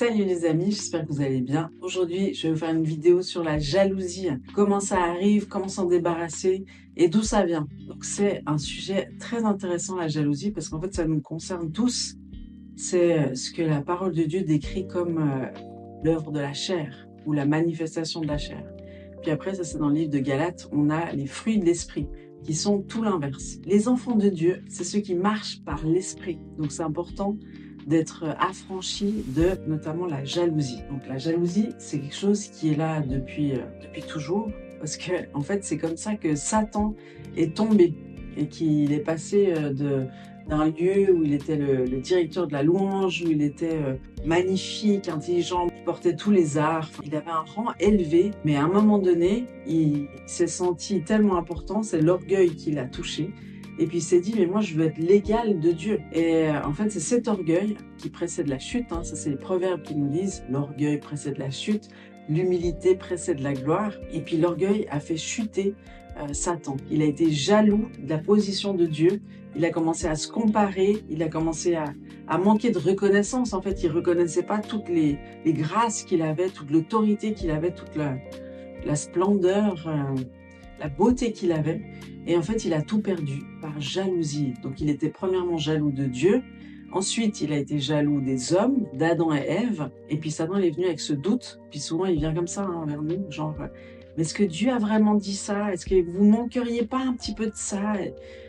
Salut les amis, j'espère que vous allez bien. Aujourd'hui, je vais vous faire une vidéo sur la jalousie. Comment ça arrive, comment s'en débarrasser et d'où ça vient. Donc c'est un sujet très intéressant la jalousie parce qu'en fait ça nous concerne tous. C'est euh, ce que la parole de Dieu décrit comme euh, l'œuvre de la chair ou la manifestation de la chair. Puis après, ça c'est dans le livre de Galates, on a les fruits de l'esprit qui sont tout l'inverse. Les enfants de Dieu, c'est ceux qui marchent par l'esprit. Donc c'est important d'être affranchi de notamment la jalousie. Donc la jalousie, c'est quelque chose qui est là depuis, euh, depuis toujours, parce que en fait c'est comme ça que Satan est tombé et qu'il est passé euh, d'un lieu où il était le, directeur de la louange, où il était euh, magnifique, intelligent, il portait tous les arts, il avait un rang élevé, mais à un moment donné, il s'est senti tellement important, c'est l'orgueil qui l'a touché, et puis il s'est dit, mais moi je veux être l'égal de Dieu. Et euh, en fait, c'est cet orgueil qui précède la chute. Hein. Ça, c'est les proverbes qui nous disent, l'orgueil précède la chute, l'humilité précède la gloire. Et puis l'orgueil a fait chuter euh, Satan. Il a été jaloux de la position de Dieu. Il a commencé à se comparer. Il a commencé à, manquer de reconnaissance. En fait, il reconnaissait pas toutes les, grâces qu'il avait, toute l'autorité qu'il avait, toute la, splendeur. Euh, la beauté qu'il avait. Et en fait, il a tout perdu par jalousie. Donc, il était premièrement jaloux de Dieu. Ensuite, il a été jaloux des hommes, d'Adam et Ève. Et puis, Satan est venu avec ce doute. Puis souvent, il vient comme ça hein, vers nous, genre, est-ce que Dieu a vraiment dit ça? Est-ce que vous manqueriez pas un petit peu de ça?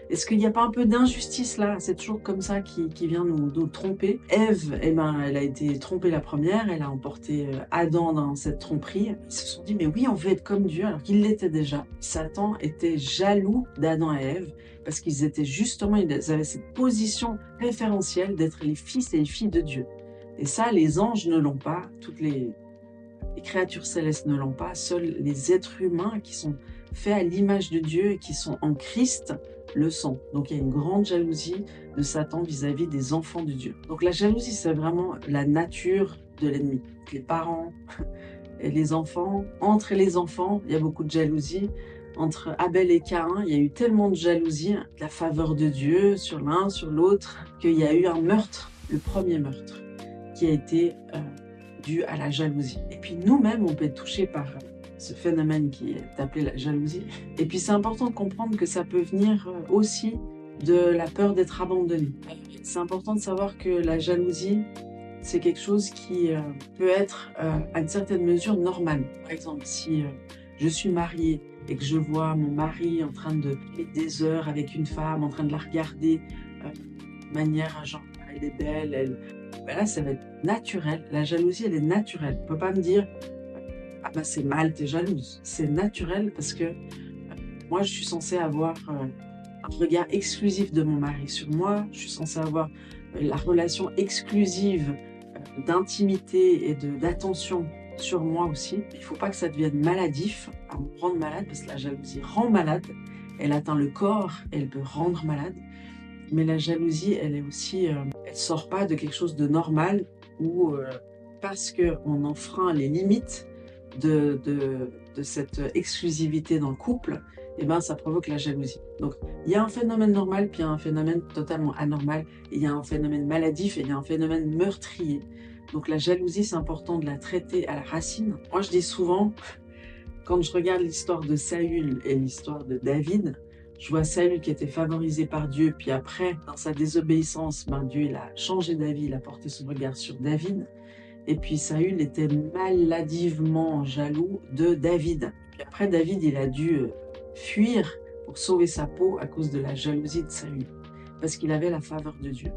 Est-ce qu'il n'y a pas un peu d'injustice là? C'est toujours comme ça qui, vient nous, tromper. Ève, eh ben, elle a été trompée la première, elle a emporté euh, Adam dans cette tromperie. Ils se sont dit, mais oui, on veut être comme Dieu, alors qu'il l'était déjà. Satan était jaloux d'Adam et Ève parce qu'ils étaient justement, ils avaient cette position référentielle d'être les fils et les filles de Dieu. Et ça, les anges ne l'ont pas. Toutes les, les créatures célestes ne l'ont pas, seuls les êtres humains qui sont faits à l'image de Dieu et qui sont en Christ le sont. Donc il y a une grande jalousie de Satan vis-à-vis des enfants de Dieu. Donc la jalousie, c'est vraiment la nature de l'ennemi. Les parents et les enfants, entre les enfants, il y a beaucoup de jalousie. Entre Abel et Caïn, il y a eu tellement de jalousie, la faveur de Dieu sur l'un, sur l'autre, qu'il y a eu un meurtre, le premier meurtre, qui a été euh, dû à la jalousie. Et puis nous-mêmes, on peut être touché par ce phénomène qui est appelé la jalousie. Et puis c'est important de comprendre que ça peut venir euh, aussi de la peur d'être abandonné. C'est important de savoir que la jalousie, c'est quelque chose qui euh, peut être euh, à une certaine mesure normal. Par exemple, si je suis mariée et que je vois mon mari en train de des heures avec une femme, en train de la regarder de manière genre elle est belle, elle, ben là, ça va être naturel. La jalousie, elle est naturelle. On ne peut pas me dire, ah ben c'est mal, tu es jalouse. C'est naturel parce que euh, moi, je suis censée avoir euh, un regard exclusif de mon mari sur moi. Je suis censée avoir euh, la relation exclusive d'intimité et d'attention sur moi aussi. Il ne faut pas que ça devienne maladif, à me rendre malade, parce que la jalousie rend malade. Elle atteint le corps, elle peut rendre malade. Mais la jalousie, elle est aussi, elle sort pas de quelque chose de normal ou euh, parce qu'on enfreint les limites de, de, cette exclusivité dans le couple, et eh ben ça provoque la jalousie. Donc il y a un phénomène normal, puis il y a un phénomène totalement anormal, il y a un phénomène maladif et il y a un phénomène meurtrier. Donc la jalousie, c'est important de la traiter à la racine. Moi, je dis souvent, quand je regarde l'histoire de Saül et l'histoire de David, je vois Saül qui était favorisé par Dieu, puis après, dans sa désobéissance, ben Dieu il a changé d'avis, il a porté son regard sur David. Et puis Saül était maladivement jaloux de David. Puis après, David, il a dû euh, fuir pour sauver sa peau à cause de la jalousie de Saül, parce qu'il avait la faveur de Dieu.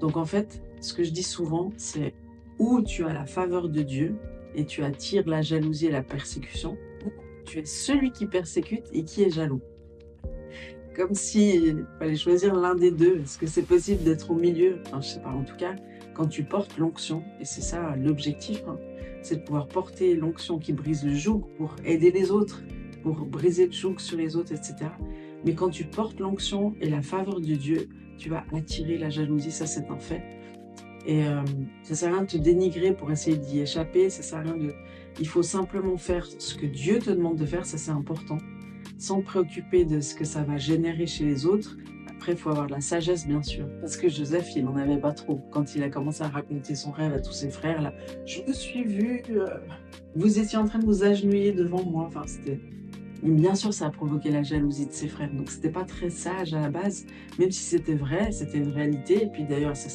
Donc en fait, ce que je dis souvent, c'est où tu as la faveur de Dieu et tu attires la jalousie et la persécution, ou tu es celui qui persécute et qui est jaloux comme s'il fallait choisir l'un des deux. Est-ce que c'est possible d'être au milieu? Enfin, Je sais pas. En tout cas, quand tu portes l'onction, et c'est ça l'objectif, hein, c'est de pouvoir porter l'onction qui brise le joug pour aider les autres, pour briser le joug sur les autres, etc. Mais quand tu portes l'onction et la faveur de Dieu, tu vas attirer la jalousie, ça c'est un fait. Et euh, ça sert à rien de te dénigrer pour essayer d'y échapper, ça sert à rien de... Il faut simplement faire ce que Dieu te demande de faire, ça c'est important sans préoccuper de ce que ça va générer chez les autres, Après, il faut avoir de la sagesse, bien sûr. Parce que Joseph, il n'en avait pas trop. Quand il a commencé à raconter son rêve à tous ses frères, là, je me suis vu, euh, vous étiez en train de vous agenouiller devant moi. Enfin, c'était. Bien sûr, ça a provoqué la jalousie de ses frères. Donc, c'était pas très sage à la base, même si c'était vrai, c'était une réalité. Et puis d'ailleurs, ça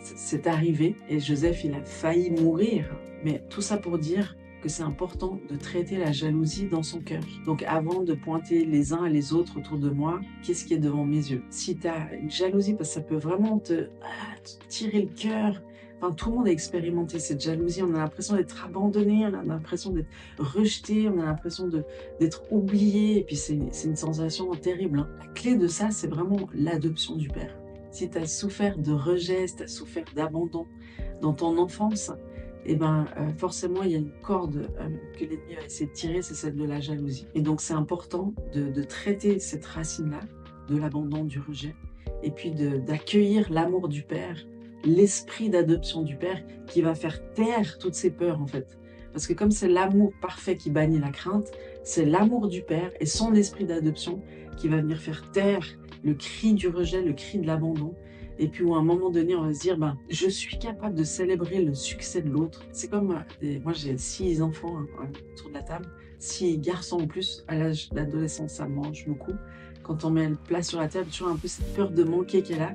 c'est arrivé. Et Joseph, il a failli mourir. Mais tout ça pour dire c'est important de traiter la jalousie dans son cœur. Donc avant de pointer les uns et les autres autour de moi, qu'est-ce qui est devant mes yeux? Si tu as une jalousie, parce que ça peut vraiment te, ah, tirer le cœur, Enfin, tout le monde a expérimenté cette jalousie. On a l'impression d'être abandonné, on a l'impression d'être rejeté, on a l'impression d'être oublié. Et puis, c'est une sensation terrible. Hein. La clé de ça, c'est vraiment l'adoption du Père. Si tu as souffert de rejet, si tu as souffert d'abandon dans ton enfance, eh ben, euh, forcément, il y a une corde euh, que l'ennemi va essayer de tirer, c'est celle de la jalousie. Et donc, c'est important de, traiter cette racine-là, de l'abandon, du rejet, et puis d'accueillir l'amour du Père, l'esprit d'adoption du Père qui va faire taire toutes ces peurs, en fait. Parce que comme c'est l'amour parfait qui bannit la crainte, c'est l'amour du Père et son esprit d'adoption qui va venir faire taire le cri du rejet, le cri de l'abandon, et puis à un moment donné, on va se dire, ben, je suis capable de célébrer le succès de l'autre. C'est comme, euh, moi j'ai six enfants hein, autour de la table, six garçons en plus, à l'âge d'adolescence, ça mange beaucoup. Quand on met le plat sur la table, toujours un peu cette peur de manquer qu'elle a.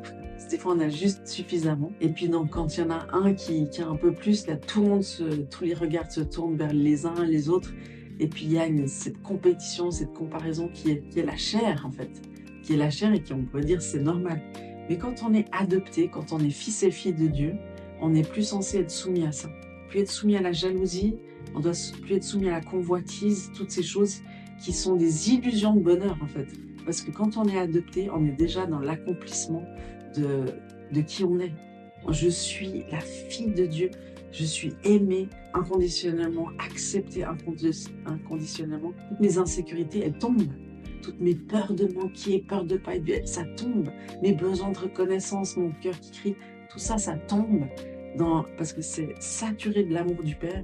Des fois, on a juste suffisamment. Et puis, donc, quand il y en a un qui, qui a un peu plus, là, tout le monde, se, tous les regards se tournent vers les uns les autres. Et puis, il y a cette compétition, cette comparaison qui est, qui est la chair, en fait. Qui est la chair et qui, on peut dire, c'est normal. Mais quand on est adopté, quand on est fils et fille de Dieu, on n'est plus censé être soumis à ça. Plus être soumis à la jalousie, on doit plus être soumis à la convoitise, toutes ces choses qui sont des illusions de bonheur en fait. Parce que quand on est adopté, on est déjà dans l'accomplissement de, de qui on est. Je suis la fille de Dieu. Je suis aimée inconditionnellement, acceptée inconditionnellement. Mes insécurités, elles tombent toutes mes peurs de manquer, peurs de pas être ça tombe. Mes besoins de reconnaissance, mon cœur qui crie, tout ça, ça tombe parce que c'est saturé de l'amour du Père.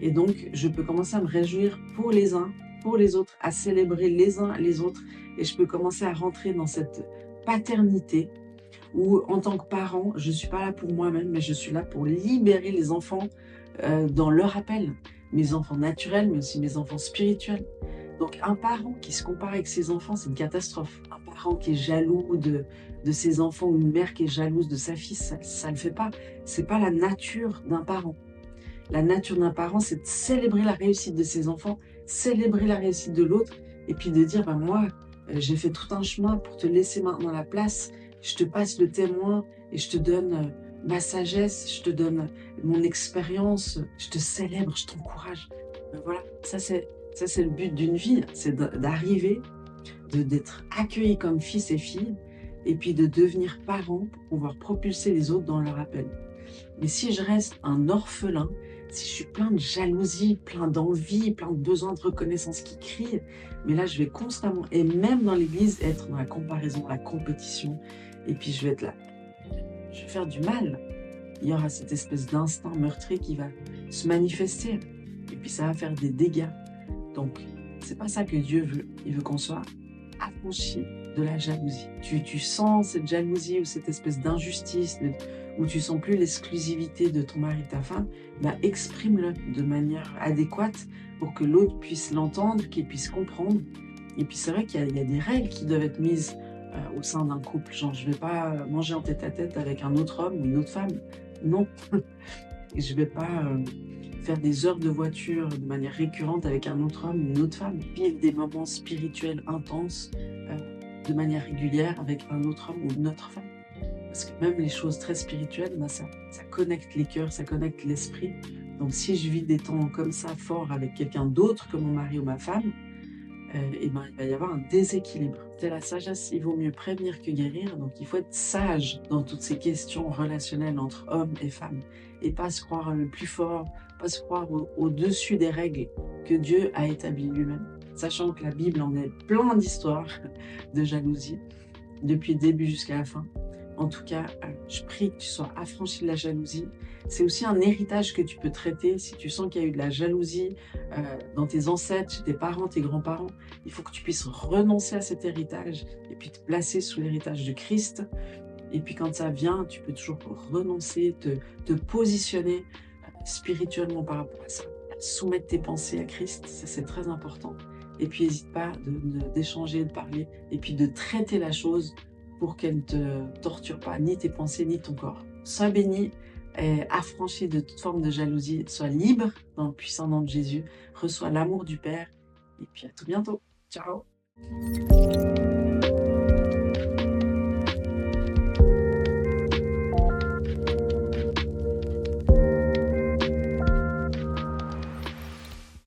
Et donc, je peux commencer à me réjouir pour les uns, pour les autres, à célébrer les uns les autres. Et je peux commencer à rentrer dans cette paternité où, en tant que parent, je ne suis pas là pour moi-même, mais je suis là pour libérer les enfants euh, dans leur appel. Mes enfants naturels, mais aussi mes enfants spirituels. Donc un parent qui se compare avec ses enfants, c'est une catastrophe. Un parent qui est jaloux de, de ses enfants ou une mère qui est jalouse de sa fille, ça ne le fait pas. C'est pas la nature d'un parent. La nature d'un parent, c'est de célébrer la réussite de ses enfants, célébrer la réussite de l'autre, et puis de dire, ben moi, euh, j'ai fait tout un chemin pour te laisser maintenant la place, je te passe le témoin et je te donne euh, ma sagesse, je te donne mon expérience, je te célèbre, je t'encourage. Ben voilà, ça c'est ça, c'est le but d'une vie, c'est d'arriver, d'être accueilli comme fils et fille, et puis de devenir parent pour pouvoir propulser les autres dans leur appel. Mais si je reste un orphelin, si je suis plein de jalousie, plein d'envie, plein de besoins de reconnaissance qui crient, mais là, je vais constamment, et même dans l'église, être dans la comparaison, la compétition, et puis je vais être là. Je vais faire du mal. Il y aura cette espèce d'instinct meurtrier qui va se manifester, et puis ça va faire des dégâts. Donc, c'est pas ça que Dieu veut. Il veut qu'on soit affranchi de la jalousie. Tu, sens cette jalousie ou cette espèce d'injustice où tu sens plus l'exclusivité de ton mari, ta femme, bah exprime-le de manière adéquate pour que l'autre puisse l'entendre, qu'il puisse comprendre. Et puis c'est vrai qu'il y, a des règles qui doivent être mises euh, au sein d'un couple. Genre, je vais pas manger en tête à tête avec un autre homme ou une autre femme. Non. je vais pas euh, faire des heures de voiture de manière récurrente avec un autre homme, une autre femme, vivre des moments spirituels intenses euh, de manière régulière avec un autre homme ou une autre femme. Parce que même les choses très spirituelles, bah, ça, ça connecte les cœurs, ça connecte l'esprit. Donc si je vis des temps comme ça forts avec quelqu'un d'autre que mon mari ou ma femme, et euh, eh ben, il va y avoir un déséquilibre. C'est la sagesse, il vaut mieux prévenir que guérir, donc il faut être sage dans toutes ces questions relationnelles entre hommes et femmes, et pas se croire le plus fort, pas se croire au-dessus des règles que Dieu a établies lui-même, sachant que la Bible en est plein d'histoires de jalousie, depuis le début jusqu'à la fin. En tout cas, euh, je prie que tu sois affranchi de la jalousie. C'est aussi un héritage que tu peux traiter si tu sens qu'il y a eu de la jalousie euh, dans tes ancêtres, chez tes parents, tes grands-parents. Il faut que tu puisses renoncer à cet héritage et puis te placer sous l'héritage de Christ. Et puis quand ça vient, tu peux toujours renoncer, te, positionner spirituellement par rapport à ça. Soumettre tes pensées à Christ, ça c'est très important. Et puis n'hésite pas d'échanger, de, de parler, et puis de traiter la chose pour qu'elle ne te torture pas, ni tes pensées, ni ton corps. Sois béni, et affranchi de toute forme de jalousie, sois libre dans le puissant nom de Jésus, reçois l'amour du Père, et puis à tout bientôt. Ciao